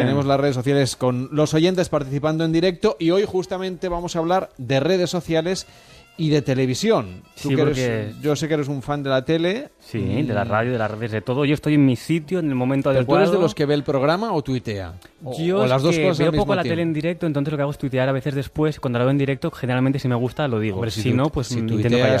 Tenemos las redes sociales con los oyentes participando en directo y hoy justamente vamos a hablar de redes sociales y de televisión. Sí, porque- Yo sé que eres un fan de la tele. Sí, de la radio, de las redes, de todo. Yo estoy en mi sitio en el momento ¿Pero tú adecuado. eres de los que ve el programa o tuitea? O, Yo o las dos que cosas veo al mismo poco la tele en directo, entonces lo que hago es tuitear a veces después. Cuando lo veo en directo, generalmente si me gusta lo digo. Hombre, si, tu- no, pues si intento callarme.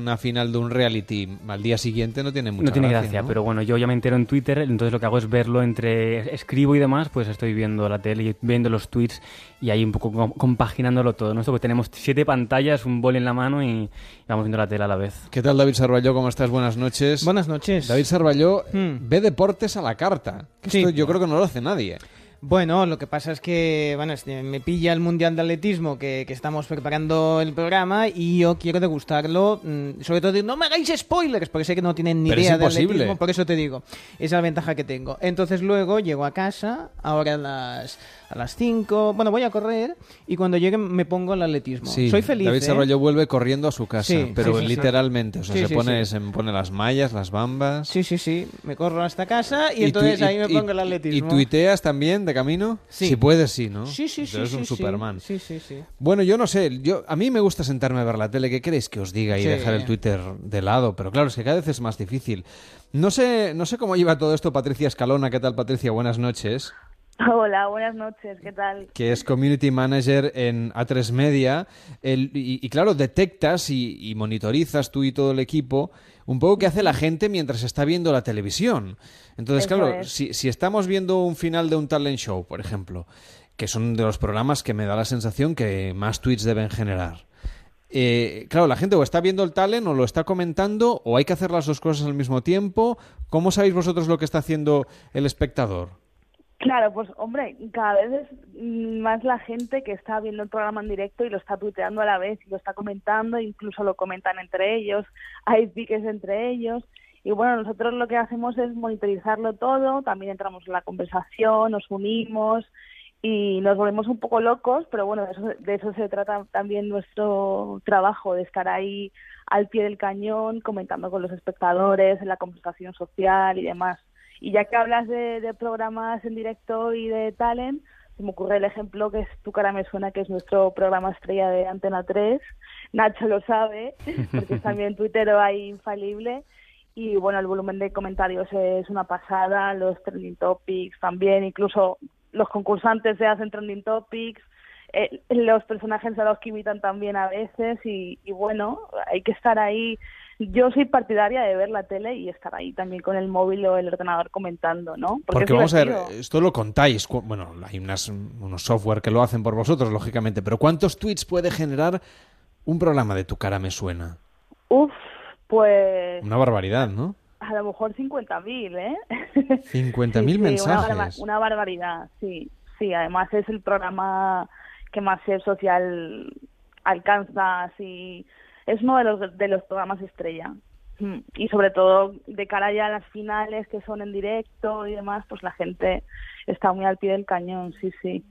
Una final de un reality al día siguiente no tiene mucha No tiene gracia, gracia, ¿no? pero bueno, yo ya me entero en Twitter, entonces lo que hago es verlo entre escribo y demás, pues estoy viendo la tele y viendo los tweets y ahí un poco com- compaginándolo todo. ¿no? Esto que tenemos siete pantallas, un bol en la mano y vamos viendo la tele a la vez. ¿Qué tal, David Sarballó? ¿Cómo estás? Buenas noches. Buenas noches. David Sarballó Hmm. ve deportes a la carta. Que Sí. Esto yo creo que no lo hace nadie. Bueno, lo que pasa es que bueno, me pilla el Mundial de Atletismo que, que estamos preparando el programa y yo quiero degustarlo. mm, Sobre todo, no me hagáis spoilers, porque sé que no tienen ni Pero idea de atletismo, por eso te digo. Esa es la ventaja que tengo. Entonces luego llego a casa, ahora a las, a las 5, bueno, voy a correr y cuando llegue me pongo el atletismo. Sí, Soy feliz. David ¿eh? Sarballó vuelve corriendo a su casa, Sí, pero sí, literalmente. O sea, se, pone, se pone las mallas, las bambas. Sí, sí, sí. Me corro hasta casa y, entonces ahí me pongo el y- atletismo. ¿Y tuiteas también de camino? Sí. Si puedes, sí, ¿no? Sí, sí, sí. Eres sí, un sí. Superman. Sí, sí, sí. Bueno, yo no sé, yo a mí me gusta sentarme a ver la tele, ¿qué queréis que os diga y dejar el Twitter de lado? Pero claro, es que cada vez es más difícil. No sé, no sé cómo lleva todo esto Patricia Escalona, ¿qué tal Patricia? Buenas noches. Hola, buenas noches, ¿qué tal? que es Community Manager en A3 Media. El- y, y claro, detectas y, y monitorizas tú y todo el equipo un poco qué hace la gente mientras está viendo la televisión. Entonces, Eso claro, es. si, si estamos viendo un final de un talent show, por ejemplo, que son de los programas que me da la sensación que más tweets deben generar. eh, claro, la gente o está viendo el talent o lo está comentando o hay que hacer las dos cosas al mismo tiempo. ¿Cómo sabéis vosotros lo que está haciendo el espectador? Claro, pues hombre, cada vez es más la gente que está viendo el programa en directo y lo está tuiteando a la vez y lo está comentando, incluso lo comentan entre ellos, hay piques entre ellos. Y bueno, nosotros lo que hacemos es monitorizarlo todo, también entramos en la conversación, nos unimos y nos volvemos un poco locos, pero bueno, de eso, de eso se trata también nuestro trabajo, de estar ahí al pie del cañón, comentando con los espectadores, en la conversación social y demás. Y ya que hablas de, de programas en directo y de talent, se me ocurre el ejemplo que es Tu cara me suena, que es nuestro programa estrella de Antena 3. Nacho lo sabe, porque es también tuitero ahí infalible. Y bueno, el volumen de comentarios es una pasada, los trending topics también, incluso los concursantes se hacen trending topics, eh, los personajes a los que imitan también a veces y, y bueno, hay que estar ahí. Yo soy partidaria de ver la tele y estar ahí también con el móvil o el ordenador comentando, ¿no? Porque, vamos a ver, esto lo contáis. Bueno, hay unas, unos software que lo hacen por vosotros, lógicamente. Pero ¿cuántos tweets puede generar un programa de Tu cara me suena? Uf, pues Una barbaridad, ¿no? a lo mejor 50.000, ¿eh? 50.000 Sí, sí, Una, mensajes. barba- una barbaridad, sí. Sí, además es el programa que más ser social alcanza, así. Es uno de los, de los programas estrella. Mm, Y sobre todo de cara ya a las finales que son en directo y demás, pues la gente está muy al pie del cañón, sí, sí.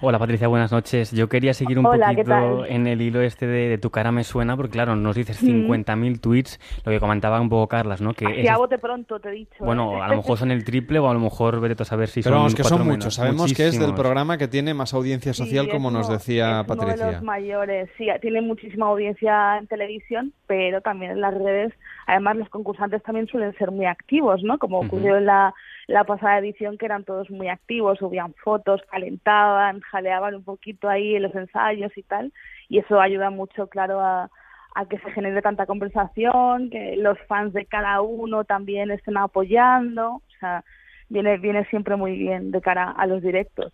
Hola Patricia, buenas noches. Yo quería seguir un Hola, ¿qué poquito en el hilo este de, de tu cara me suena, porque claro, nos dices 50.000 tweets, lo que comentaba un poco Carlas, ¿no? Que a bote pronto, te he dicho. ¿eh? bueno, a lo mejor son el triple o a lo mejor vete a saber si Pero son vamos, que son cuatro muchos. menos. Sabemos que es del programa que tiene más audiencia Sí, social, es como nos decía es Uno de Patricia. los mayores, sí, tiene muchísima audiencia en televisión, pero también en las redes. Además, los concursantes también suelen ser muy activos, ¿no? Como ocurrió en la, la pasada edición, que eran todos muy activos, subían fotos, calentaban, jaleaban un poquito ahí en los ensayos y tal. Y eso ayuda mucho, claro, a, a que se genere tanta conversación, que los fans de cada uno también estén apoyando. O sea, viene, viene siempre muy bien de cara a los directos.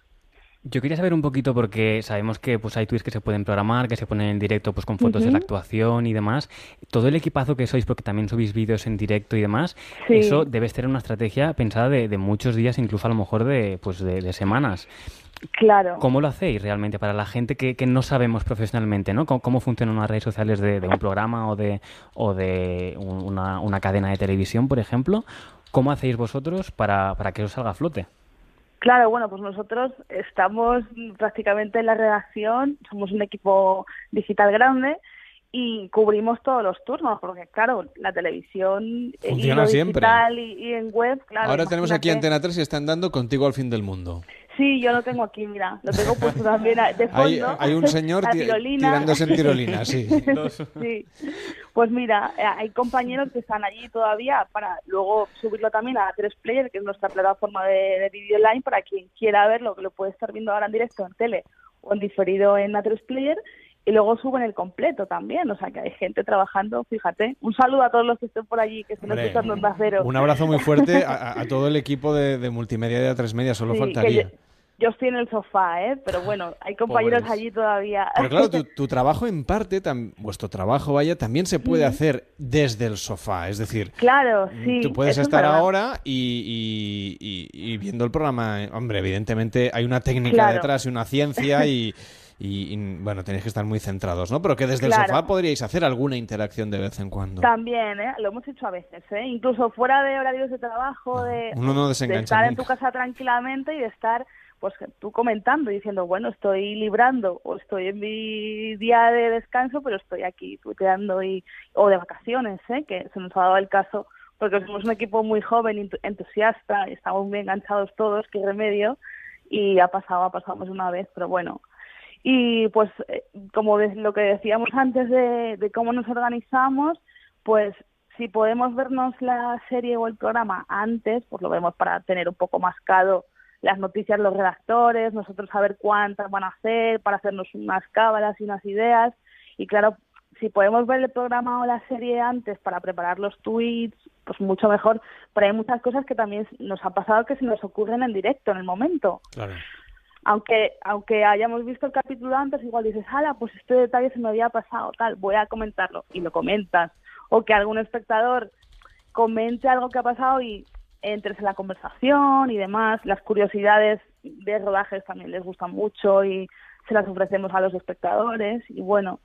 Yo quería saber un poquito porque sabemos que pues hay tweets que se pueden programar, que se ponen en directo pues con fotos de la actuación y demás. Todo el equipazo que sois, porque también subís vídeos en directo y demás, Sí. eso debe ser una estrategia pensada de, de muchos días, incluso a lo mejor de pues de, de semanas. Claro. ¿Cómo lo hacéis realmente para la gente que, que no sabemos profesionalmente, ¿no? ¿Cómo, cómo funcionan unas redes sociales de, de un programa o de, o de un- una, una cadena de televisión, por ejemplo? ¿Cómo hacéis vosotros para, para que eso salga a flote? Claro, bueno, pues nosotros estamos prácticamente en la redacción, somos un equipo digital grande y cubrimos todos los turnos, porque claro, la televisión Funciona y lo siempre. digital y, y en web, claro. Ahora tenemos aquí. Antena 3 y están dando contigo al fin del mundo. Sí, yo lo tengo aquí, mira, lo tengo puesto también de fondo. Hay, hay un señor tirándose en tirolina, sí. Sí. Pues mira, eh, hay compañeros que están allí todavía para luego subirlo también a 3Player, que es nuestra plataforma de, de vídeo online, para quien quiera verlo, que lo puede estar viendo ahora en directo en tele o en diferido en A3Player. Y luego suben el completo también, o sea que hay gente trabajando, fíjate. Un saludo a todos los que estén por allí, que estén escuchando Onda Cero. Un abrazo muy fuerte a, todo el equipo de, de multimedia de A3 Media, solo Sí, faltaría. Yo estoy en el sofá, ¿eh? Pero bueno, hay compañeros Pobres. allí todavía. Pero claro, tu, tu trabajo en parte, tam- vuestro trabajo, vaya, también se puede hacer desde el sofá. Es decir, Claro, sí. tú puedes es estar ahora y, y- y- y viendo el programa. eh, Hombre, evidentemente hay una técnica Claro. detrás y una ciencia y, y- y, bueno, tenéis que estar muy centrados, ¿no? Pero que desde el sofá podríais hacer alguna interacción de vez en cuando. También, ¿eh? Lo hemos hecho a veces, ¿eh? Incluso fuera de horarios de trabajo, de, Uno no de estar en tu casa tranquilamente y de estar, pues, tú comentando y diciendo, bueno, estoy librando o estoy en mi día de descanso, pero estoy aquí tuiteando y, o de vacaciones, ¿eh? Que se nos ha dado el caso porque somos un equipo muy joven, ent- entusiasta, y estamos muy enganchados todos, qué remedio, y ha pasado, ha pasado más una vez, pero bueno, y pues, eh, como lo que decíamos antes de, de cómo nos organizamos, pues si podemos vernos la serie o el programa antes, pues lo vemos para tener un poco más claro las noticias los redactores, nosotros saber cuántas van a hacer, para hacernos unas cábalas y unas ideas. Y claro, si podemos ver el programa o la serie antes para preparar los tweets, pues mucho mejor. Pero hay muchas cosas que también nos ha pasado que se nos ocurren en directo, en el momento Claro. aunque aunque hayamos visto el capítulo antes, igual dices, hala, pues este detalle se me había pasado, tal, voy a comentarlo, y lo comentas. O que algún espectador comente algo que ha pasado y entres en la conversación y demás. Las curiosidades de rodajes también les gustan mucho y se las ofrecemos a los espectadores. Y bueno,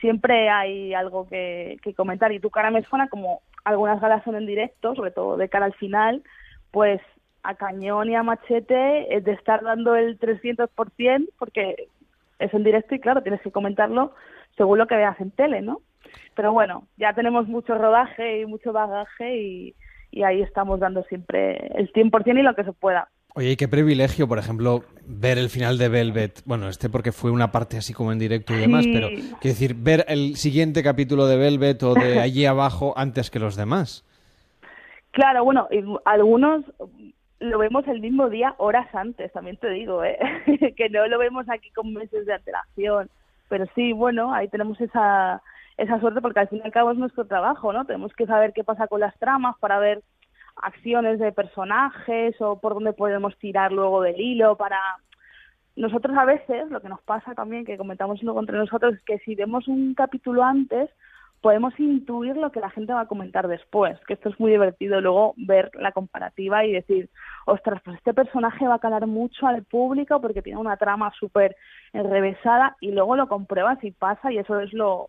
siempre hay algo que, que comentar. Y tu cara me suena como algunas galas son en directo, sobre todo de cara al final, pues a cañón y a machete es de estar dando el 300% porque es en directo y claro, tienes que comentarlo según lo que veas en tele, ¿no? Pero bueno, ya tenemos mucho rodaje y mucho bagaje y, y ahí estamos dando siempre el 100% y lo que se pueda. Oye, y qué privilegio, por ejemplo, ver el final de Velvet. Bueno, este porque fue una parte así como en directo y demás, Sí. pero quiero decir, ver el siguiente capítulo de Velvet o de allí abajo antes que los demás. Claro, bueno, y algunos lo vemos el mismo día, horas antes, también te digo, ¿eh? que no lo vemos aquí con meses de antelación. Pero sí, bueno, ahí tenemos esa, esa suerte porque al fin y al cabo es nuestro trabajo, ¿no? Tenemos que saber qué pasa con las tramas para ver acciones de personajes o por dónde podemos tirar luego del hilo para... Nosotros a veces, lo que nos pasa también, que comentamos luego entre nosotros, es que si vemos un capítulo antes, podemos intuir lo que la gente va a comentar después, que esto es muy divertido luego ver la comparativa y decir, ostras, pues este personaje va a calar mucho al público porque tiene una trama súper enrevesada y luego lo compruebas y pasa y eso es lo,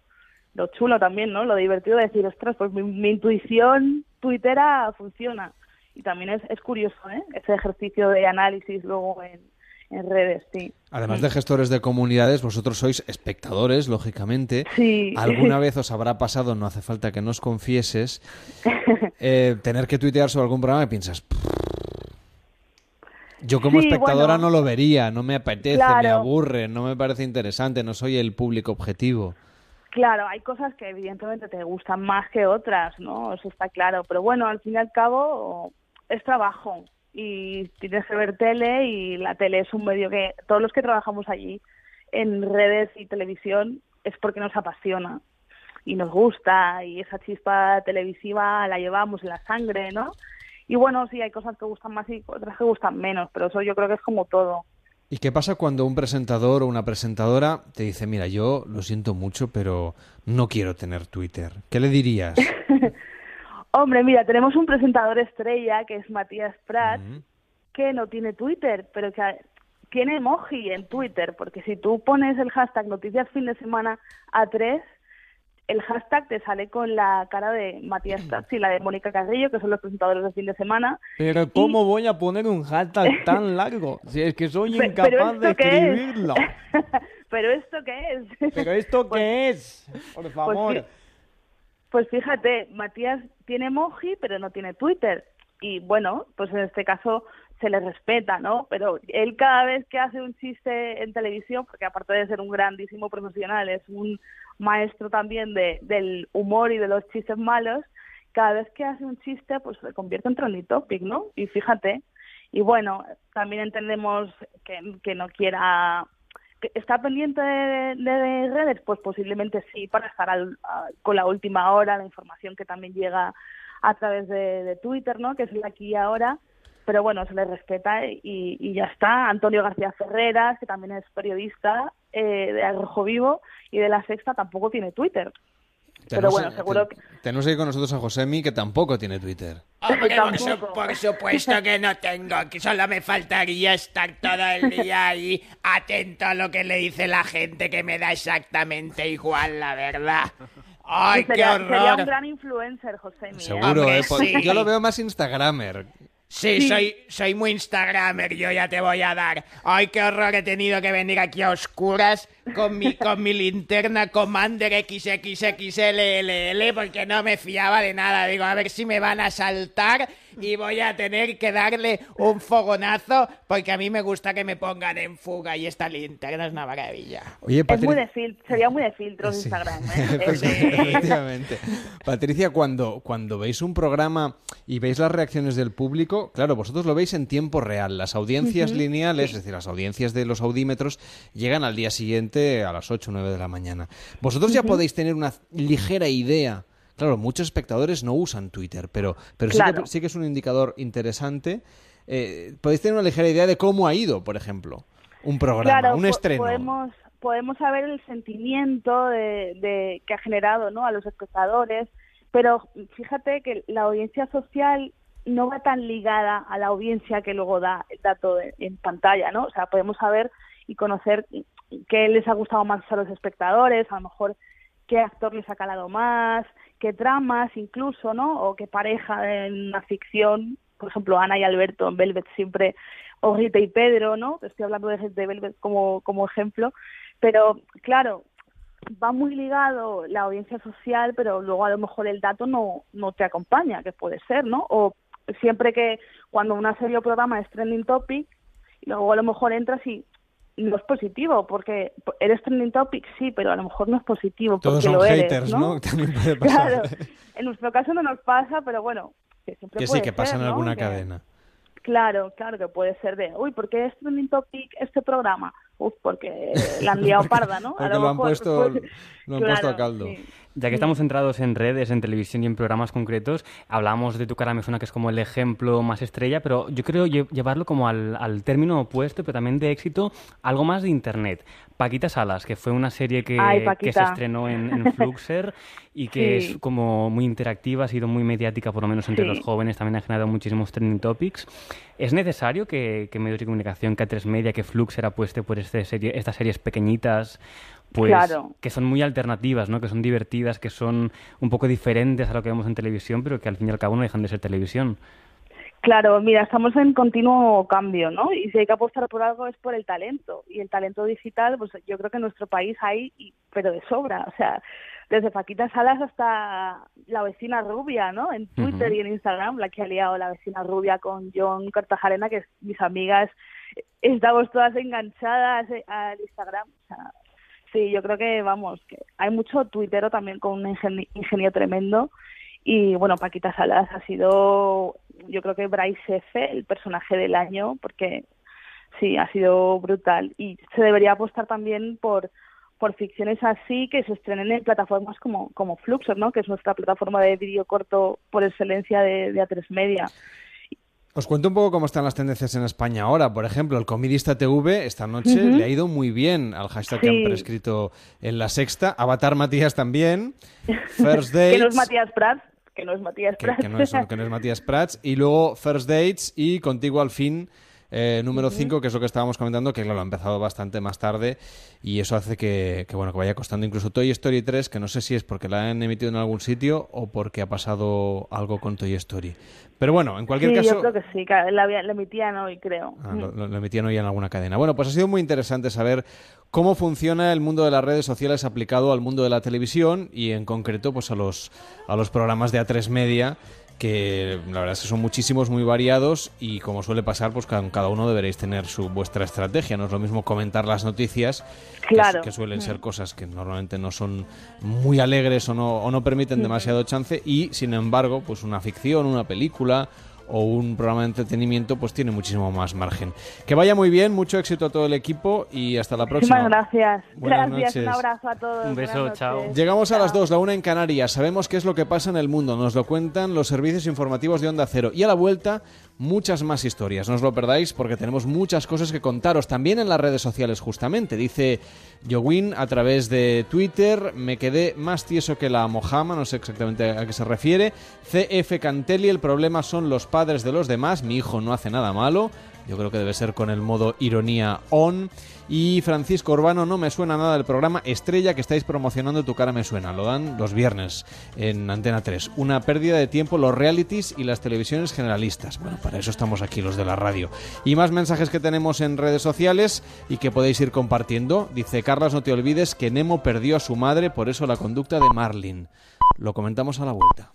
lo chulo también, ¿no? Lo divertido de decir, ostras, pues mi, mi intuición tuitera funciona. Y también es, es curioso, ¿eh? Ese ejercicio de análisis luego en, en redes, sí. Además de gestores de comunidades, vosotros sois espectadores, lógicamente. Sí. Alguna vez os habrá pasado, no hace falta que nos confieses, eh, tener que tuitear sobre algún programa y piensas, yo como Sí, espectadora bueno. no lo vería, no me apetece, me aburre, no me parece interesante, no soy el público objetivo. Claro, hay cosas que evidentemente te gustan más que otras, ¿no? Eso está claro. Pero bueno, al fin y al cabo es trabajo y tienes que ver tele y la tele es un medio que todos los que trabajamos allí en redes y televisión es porque nos apasiona y nos gusta y esa chispa televisiva la llevamos en la sangre, ¿no? Y bueno, sí, hay cosas que gustan más y otras que gustan menos, pero eso yo creo que es como todo. ¿Y qué pasa cuando un presentador o una presentadora te dice, mira, yo lo siento mucho, pero no quiero tener Twitter? ¿Qué le dirías? Hombre, mira, tenemos un presentador estrella que es Matías Prat, que no tiene Twitter, pero que tiene emoji en Twitter, porque si tú pones el hashtag noticias fin de semana a tres, el hashtag te sale con la cara de Matías Prats y la de Mónica Carrillo, que son los presentadores de fin de semana. Pero ¿cómo voy a poner un hashtag tan largo? Si es que soy Pe- incapaz de escribirlo. ¿pero esto qué es? ¿Pero esto Pues- qué es? Por favor. sí. Pues fíjate, Matías tiene emoji, pero no tiene Twitter. Y bueno, pues en este caso se le respeta, ¿no? Pero él cada vez que hace un chiste en televisión, porque aparte de ser un grandísimo profesional, es un maestro también de, del humor y de los chistes malos, cada vez que hace un chiste, pues se convierte en trending topic, ¿no? Y fíjate, y bueno, también entendemos que, que no quiera que ¿Está pendiente de, de- de redes? Pues posiblemente sí, para estar al- con la última hora, la información que también llega a través de, de Twitter, ¿no? Que es el aquí y ahora. Pero bueno, se le respeta y, y ya está. Antonio García Ferreras, que también es periodista eh, de Rojo Vivo y de La Sexta, tampoco tiene Twitter. Pero Tenemos- bueno, seguro que- Tenemos aquí con nosotros a Josemi, que tampoco tiene Twitter. Hombre, por, su- Tampoco. por supuesto que no tengo, que solo me faltaría estar todo el día ahí atento a lo que le dice la gente, que me da exactamente igual, la verdad. ¡Ay, qué sería, sería un horror! gran influencer, Seguro, Hombre, ¿eh? Por- sí. Yo lo veo más Instagramer. Sí, soy, soy muy Instagramer, yo ya te voy a dar. ¡Ay, qué horror! He tenido que venir aquí a oscuras con mi, con mi linterna Commander XXXLLL porque no me fiaba de nada. Digo, a ver si me van a saltar y voy a tener que darle un fogonazo porque a mí me gusta que me pongan en fuga y esta linterna es una maravilla. Oye, Es muy de fil- sería muy de filtros Sí. Instagram. ¿eh? Pues, Es- efectivamente. Patricia, cuando, cuando veis un programa y veis las reacciones del público, claro, vosotros lo veis en tiempo real. Las audiencias lineales, es decir, las audiencias de los audímetros, llegan al día siguiente a las 8 o 9 de la mañana. Vosotros ya podéis tener una ligera idea. Claro, muchos espectadores no usan Twitter, pero, pero sí, que, sí que es un indicador interesante. Eh, podéis tener una ligera idea de cómo ha ido, por ejemplo, un programa, Claro, un estreno. Podemos, podemos saber el sentimiento de, de- que ha generado ¿no? a los espectadores, pero fíjate que la audiencia social no va tan ligada a la audiencia que luego da el dato de- en pantalla, ¿no? O sea, podemos saber y conocer qué les ha gustado más a los espectadores, a lo mejor qué actor les ha calado más, qué tramas incluso, ¿no? O qué pareja en una ficción, por ejemplo, Ana y Alberto en Velvet siempre, o Rita y Pedro, ¿no? Estoy hablando de, de Velvet como, como ejemplo, pero claro, va muy ligado la audiencia social, pero luego a lo mejor el dato no, no te acompaña, que puede ser, ¿no? O siempre que cuando una serie o programa es trending topic, y luego a lo mejor entras y no es positivo, porque eres trending topic, sí, pero a lo mejor no es positivo Todos porque son lo eres, haters, ¿no? ¿no? También puede pasar. Claro, en nuestro caso no nos pasa, pero bueno, que siempre Que sí, puede que pasa en ¿no? alguna Que- cadena. Claro, claro que puede ser de, uy, ¿por qué es trending topic este programa? Uf, porque la han liado parda, ¿no? Porque lo han puesto- lo han puesto a caldo. sí. Ya que estamos centrados en redes, en televisión y en programas concretos, hablamos de Tu cara me suena que es como el ejemplo más estrella, pero yo creo lle- llevarlo como al, al término opuesto, pero también de éxito, algo más de Internet. Paquita Salas, que fue una serie que, Ay, que se estrenó en, en Fluxer y que Sí. es como muy interactiva, ha sido muy mediática, por lo menos entre Sí. los jóvenes, también ha generado muchísimos trending topics. ¿Es necesario que, que medios de comunicación, que A3 Media, que Fluxer apueste por este serie, estas series pequeñitas? Pues Claro. que son muy alternativas, ¿no? Que son divertidas, que son un poco diferentes a lo que vemos en televisión, pero que al fin y al cabo no dejan de ser televisión. Claro, mira, estamos en continuo cambio, ¿no? Y si hay que apostar por algo es por el talento. Y el talento digital, pues yo creo que en nuestro país hay, pero de sobra. O sea, desde Paquita Salas hasta la vecina rubia, ¿no? En Twitter y en Instagram, la que ha liado la vecina rubia con John Cartajarena, que es- mis amigas estamos todas enganchadas eh, al Instagram. O sea, sí, yo creo que, vamos, que hay mucho tuitero también con un ingeni- ingenio tremendo. Y bueno, Paquita Salas ha sido, yo creo que Bryce F., el personaje del año, porque sí, ha sido brutal. Y se debería apostar también por por ficciones así que se estrenen en plataformas como, como Fluxer, ¿no? que es nuestra plataforma de vídeo corto por excelencia de, de A3 Media. Os cuento un poco cómo están las tendencias en España ahora. Por ejemplo, el Comidista TV esta noche le ha ido muy bien al hashtag que han prescrito en la sexta. Avatar Matías también. First que no Dates. es Matías Prats, que no es Matías que, Prats. que no es, que no es Matías Prats. Y luego First Dates y Contigo al fin eh, número 5, que es lo que estábamos comentando, que claro, ha empezado bastante más tarde y eso hace que, que, bueno, que vaya costando incluso Toy Story 3, que no sé si es porque la han emitido en algún sitio o porque ha pasado algo con Toy Story. Pero bueno, en cualquier sí, caso... yo creo que sí, que la, la emitían hoy, creo. Ah, lo, lo, emitían hoy en alguna cadena. Bueno, pues ha sido muy interesante saber cómo funciona el mundo de las redes sociales aplicado al mundo de la televisión y en concreto pues a los, a los programas de A3 Media que la verdad es que son muchísimos, muy variados y como suele pasar, pues cada uno deberéis tener su vuestra estrategia. No es lo mismo comentar las noticias, claro. que, que, suelen ser cosas que normalmente no son muy alegres o no, o no permiten demasiado chance y, sin embargo, pues una ficción, una película o un programa de entretenimiento, pues tiene muchísimo más margen. Que vaya muy bien, mucho éxito a todo el equipo y hasta la próxima. Muchísimas gracias. Buenas gracias, noches. un abrazo a todos. Un beso, chao. Llegamos a las 2, la una en Canarias. Sabemos qué es lo que pasa en el mundo. Nos lo cuentan los servicios informativos de Onda Cero. Y a la vuelta, muchas más historias. No os lo perdáis porque tenemos muchas cosas que contaros. También en las redes sociales, justamente. Dice Jowin a través de Twitter. Me quedé más tieso que la mojama. No sé exactamente a qué se refiere. CF Cantelli, el problema son los padres de los demás. Mi hijo no hace nada malo. Yo creo que debe ser con el modo ironía on. Y Francisco Urbano, no me suena nada del programa Estrella que estáis promocionando Tu cara me suena. Lo dan los viernes en Antena 3. Una pérdida de tiempo los realities y las televisiones generalistas. Bueno, para eso estamos aquí los de la radio. Y más mensajes que tenemos en redes sociales y que podéis ir compartiendo. Dice Carlas, no te olvides que Nemo perdió a su madre, por eso la conducta de Marlin. Lo comentamos a la vuelta.